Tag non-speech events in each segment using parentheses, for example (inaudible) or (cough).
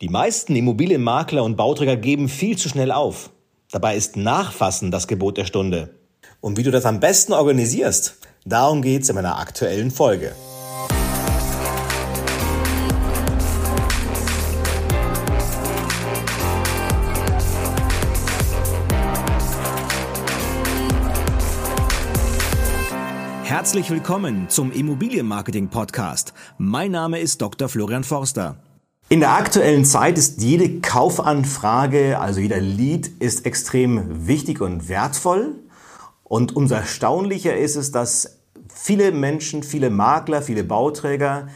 Die meisten Immobilienmakler und Bauträger geben viel zu schnell auf. Dabei ist Nachfassen das Gebot der Stunde. Und wie du das am besten organisierst, darum geht's in meiner aktuellen Folge. Herzlich willkommen zum Immobilienmarketing Podcast. Mein Name ist Dr. Florian Forster. In der aktuellen Zeit ist jede Kaufanfrage, also jeder Lead, ist extrem wichtig und wertvoll. Und umso erstaunlicher ist es, dass viele Menschen, viele Makler, viele Bauträger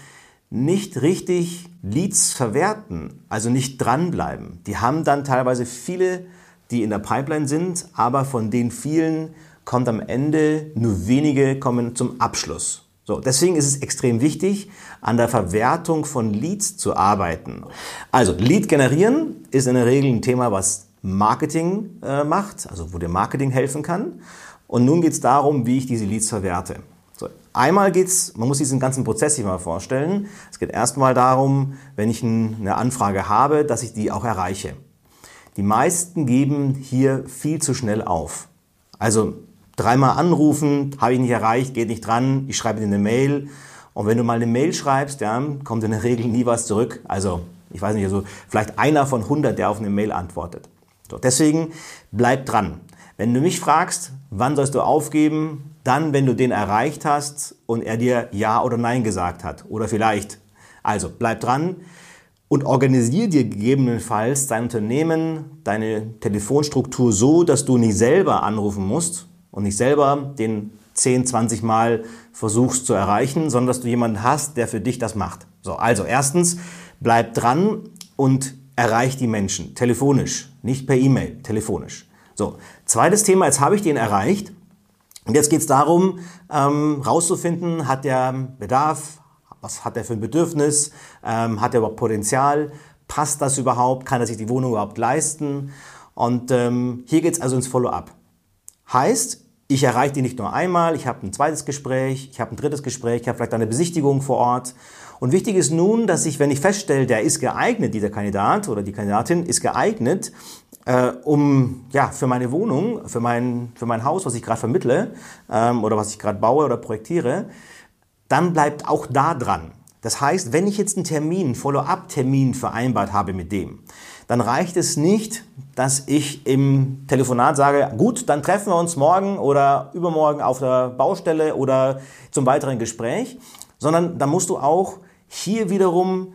nicht richtig Leads verwerten, also nicht dranbleiben. Die haben dann teilweise viele, die in der Pipeline sind, aber von den vielen kommt am Ende nur wenige kommen zum Abschluss. So, deswegen ist es extrem wichtig, an der Verwertung von Leads zu arbeiten. Also, Lead generieren ist in der Regel ein Thema, was Marketing äh, macht, also wo dir Marketing helfen kann. Und nun geht es darum, wie ich diese Leads verwerte. So, einmal geht's, man muss diesen ganzen Prozess sich mal vorstellen. Es geht erstmal darum, wenn ich eine Anfrage habe, dass ich die auch erreiche. Die meisten geben hier viel zu schnell auf. Also dreimal anrufen, habe ich nicht erreicht, geht nicht dran, ich schreibe dir eine Mail. Und wenn du mal eine Mail schreibst, ja, kommt in der Regel nie was zurück. Also, ich weiß nicht, also vielleicht einer von 100, der auf eine Mail antwortet. So, deswegen bleib dran. Wenn du mich fragst, wann sollst du aufgeben, dann, wenn du den erreicht hast und er dir Ja oder Nein gesagt hat. Oder vielleicht. Also, bleib dran und organisiere dir gegebenenfalls dein Unternehmen, deine Telefonstruktur so, dass du nicht selber anrufen musst, und nicht selber den 10, 20 Mal versuchst zu erreichen, sondern dass du jemanden hast, der für dich das macht. So, also erstens, bleib dran und erreich die Menschen telefonisch, nicht per E-Mail, telefonisch. So, zweites Thema, jetzt habe ich den erreicht und jetzt geht es darum, ähm, rauszufinden, hat der Bedarf, was hat er für ein Bedürfnis, ähm, hat er überhaupt Potenzial, passt das überhaupt, kann er sich die Wohnung überhaupt leisten und ähm, hier geht es also ins Follow-up. Heißt, ich erreiche die nicht nur einmal, ich habe ein zweites Gespräch, ich habe ein drittes Gespräch, ich habe vielleicht eine Besichtigung vor Ort. Und wichtig ist nun, dass ich, wenn ich feststelle, der ist geeignet, dieser Kandidat oder die Kandidatin ist geeignet, äh, um ja für meine Wohnung, für mein für mein Haus, was ich gerade vermittle ähm, oder was ich gerade baue oder projektiere, dann bleibt auch da dran. Das heißt, wenn ich jetzt einen Termin, Follow-up-Termin vereinbart habe mit dem, dann reicht es nicht, dass ich im Telefonat sage, gut, dann treffen wir uns morgen oder übermorgen auf der Baustelle oder zum weiteren Gespräch, sondern da musst du auch hier wiederum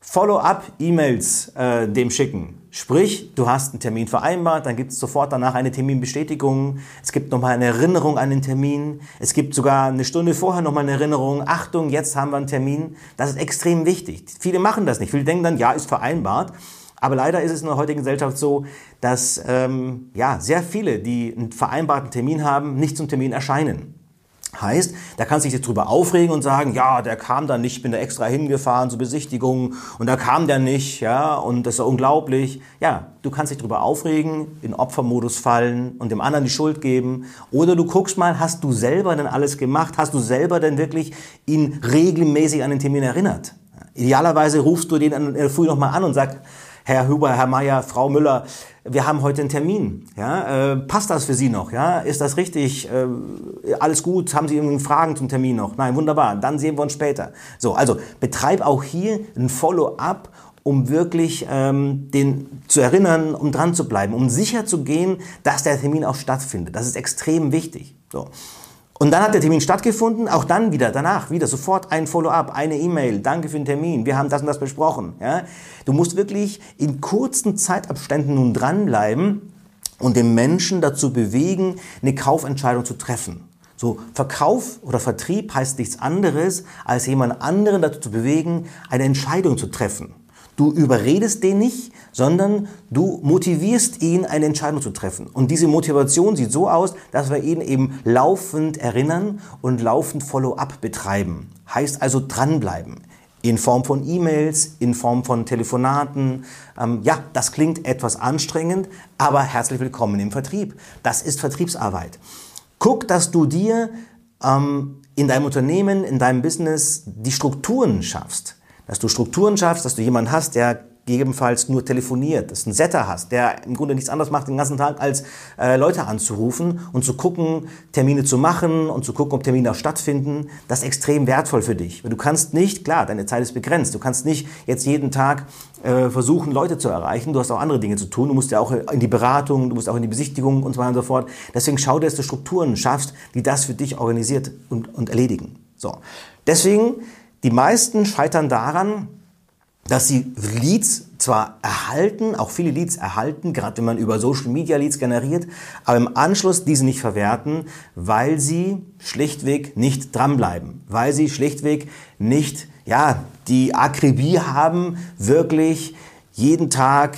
Follow-up-E-Mails äh, dem schicken. Sprich, du hast einen Termin vereinbart, dann gibt es sofort danach eine Terminbestätigung. Es gibt nochmal eine Erinnerung an den Termin. Es gibt sogar eine Stunde vorher nochmal eine Erinnerung. Achtung, jetzt haben wir einen Termin. Das ist extrem wichtig. Viele machen das nicht. Viele denken dann, ja, ist vereinbart. Aber leider ist es in der heutigen Gesellschaft so, dass ähm, ja, sehr viele, die einen vereinbarten Termin haben, nicht zum Termin erscheinen. Heißt, da kannst du dich jetzt drüber aufregen und sagen, ja, der kam da nicht, bin da extra hingefahren zur Besichtigung und da kam der nicht, ja, und das ist unglaublich. Ja, du kannst dich drüber aufregen, in Opfermodus fallen und dem anderen die Schuld geben. Oder du guckst mal, hast du selber denn alles gemacht? Hast du selber denn wirklich ihn regelmäßig an den Termin erinnert? Idealerweise rufst du den in der Früh nochmal an und sagst, Herr Huber, Herr Meier, Frau Müller, wir haben heute einen Termin. Ja, äh, passt das für Sie noch? Ja, ist das richtig? Äh, alles gut? Haben Sie irgendwelche Fragen zum Termin noch? Nein, wunderbar. Dann sehen wir uns später. So, also betreib auch hier ein Follow-up um wirklich ähm, den zu erinnern, um dran zu bleiben, um sicher zu gehen, dass der Termin auch stattfindet. Das ist extrem wichtig. So. Und dann hat der Termin stattgefunden, auch dann wieder, danach wieder sofort ein Follow-up, eine E-Mail, danke für den Termin, wir haben das und das besprochen. Ja? Du musst wirklich in kurzen Zeitabständen nun dranbleiben und den Menschen dazu bewegen, eine Kaufentscheidung zu treffen. So, Verkauf oder Vertrieb heißt nichts anderes, als jemand anderen dazu zu bewegen, eine Entscheidung zu treffen. Du überredest den nicht, sondern du motivierst ihn, eine Entscheidung zu treffen. Und diese Motivation sieht so aus, dass wir ihn eben laufend erinnern und laufend Follow-up betreiben. Heißt also dranbleiben. In Form von E-Mails, in Form von Telefonaten. Ähm, ja, das klingt etwas anstrengend, aber herzlich willkommen im Vertrieb. Das ist Vertriebsarbeit. Guck, dass du dir ähm, in deinem Unternehmen, in deinem Business die Strukturen schaffst dass du Strukturen schaffst, dass du jemanden hast, der gegebenenfalls nur telefoniert, dass du einen Setter hast, der im Grunde nichts anderes macht den ganzen Tag, als äh, Leute anzurufen und zu gucken, Termine zu machen und zu gucken, ob Termine auch stattfinden, das ist extrem wertvoll für dich. Du kannst nicht, klar, deine Zeit ist begrenzt, du kannst nicht jetzt jeden Tag äh, versuchen, Leute zu erreichen, du hast auch andere Dinge zu tun, du musst ja auch in die Beratung, du musst auch in die Besichtigung und so weiter und so fort. Deswegen schau dir, dass du Strukturen schaffst, die das für dich organisiert und, und erledigen. So. Deswegen, die meisten scheitern daran, dass sie Leads zwar erhalten, auch viele Leads erhalten, gerade wenn man über Social Media Leads generiert, aber im Anschluss diese nicht verwerten, weil sie schlichtweg nicht dranbleiben, weil sie schlichtweg nicht, ja, die Akribie haben, wirklich jeden Tag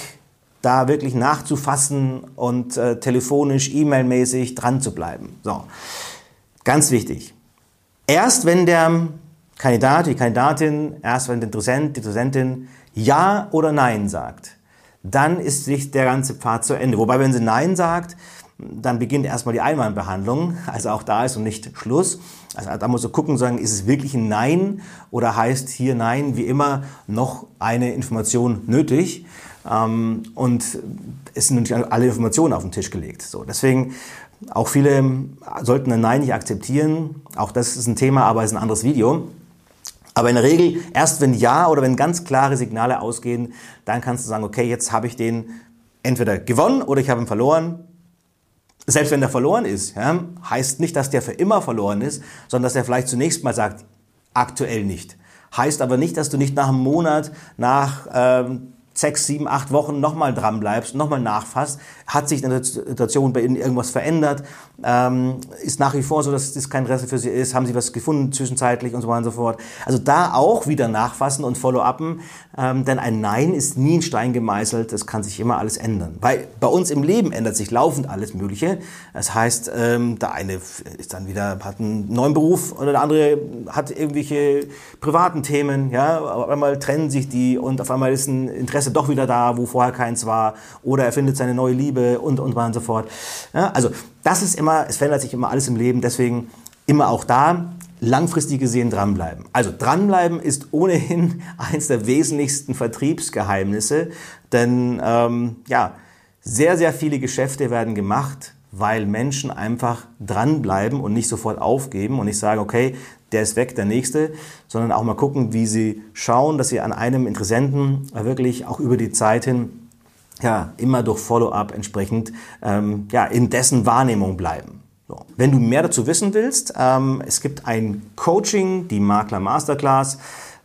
da wirklich nachzufassen und äh, telefonisch, E-Mail-mäßig dran zu bleiben. So. Ganz wichtig. Erst wenn der Kandidat, die Kandidatin, erst wenn der Interessent, die Interessentin Ja oder Nein sagt, dann ist sich der ganze Pfad zu Ende. Wobei, wenn sie Nein sagt, dann beginnt erstmal die Einwandbehandlung, also auch da ist und nicht Schluss. Also da muss du gucken, sagen, ist es wirklich ein Nein oder heißt hier Nein wie immer noch eine Information nötig? Ähm, und es sind natürlich alle Informationen auf den Tisch gelegt. So, deswegen auch viele sollten ein Nein nicht akzeptieren. Auch das ist ein Thema, aber es ist ein anderes Video. Aber in der Regel, erst wenn Ja oder wenn ganz klare Signale ausgehen, dann kannst du sagen, okay, jetzt habe ich den entweder gewonnen oder ich habe ihn verloren. Selbst wenn der verloren ist, ja, heißt nicht, dass der für immer verloren ist, sondern dass er vielleicht zunächst mal sagt, aktuell nicht. Heißt aber nicht, dass du nicht nach einem Monat, nach ähm, sechs, sieben, acht Wochen nochmal dran bleibst, nochmal nachfasst, hat sich in der Situation bei Ihnen irgendwas verändert, ähm, ist nach wie vor so, dass das kein Interesse für Sie ist, haben Sie was gefunden zwischenzeitlich und so weiter und so fort. Also da auch wieder nachfassen und follow-uppen, ähm, denn ein Nein ist nie in Stein gemeißelt, das kann sich immer alles ändern. Weil bei uns im Leben ändert sich laufend alles Mögliche. Das heißt, ähm, der eine ist dann wieder, hat einen neuen Beruf oder der andere hat irgendwelche privaten Themen, ja, auf einmal trennen sich die und auf einmal ist ein Interesse Interesse doch wieder da, wo vorher keins war, oder er findet seine neue Liebe und, und und so fort. Ja, also das ist immer, es verändert sich immer alles im Leben, deswegen immer auch da langfristig gesehen dranbleiben. Also dranbleiben ist ohnehin (laughs) eines der wesentlichsten Vertriebsgeheimnisse, denn ähm, ja, sehr, sehr viele Geschäfte werden gemacht, weil Menschen einfach dranbleiben und nicht sofort aufgeben und nicht sagen, okay, der ist weg, der nächste, sondern auch mal gucken, wie sie schauen, dass sie an einem Interessenten wirklich auch über die Zeit hin ja, immer durch Follow-up entsprechend ähm, ja, in dessen Wahrnehmung bleiben. So. Wenn du mehr dazu wissen willst, ähm, es gibt ein Coaching, die Makler Masterclass.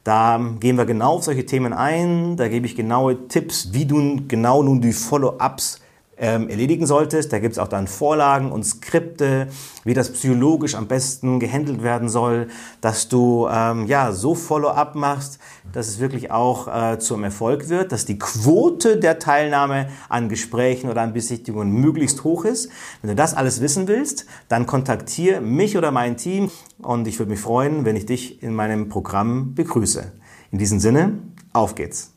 Da gehen wir genau auf solche Themen ein. Da gebe ich genaue Tipps, wie du genau nun die Follow-ups ähm, erledigen solltest. Da gibt es auch dann Vorlagen und Skripte, wie das psychologisch am besten gehandelt werden soll, dass du ähm, ja so Follow-up machst, dass es wirklich auch äh, zum Erfolg wird, dass die Quote der Teilnahme an Gesprächen oder an Besichtigungen möglichst hoch ist. Wenn du das alles wissen willst, dann kontaktiere mich oder mein Team und ich würde mich freuen, wenn ich dich in meinem Programm begrüße. In diesem Sinne, auf geht's!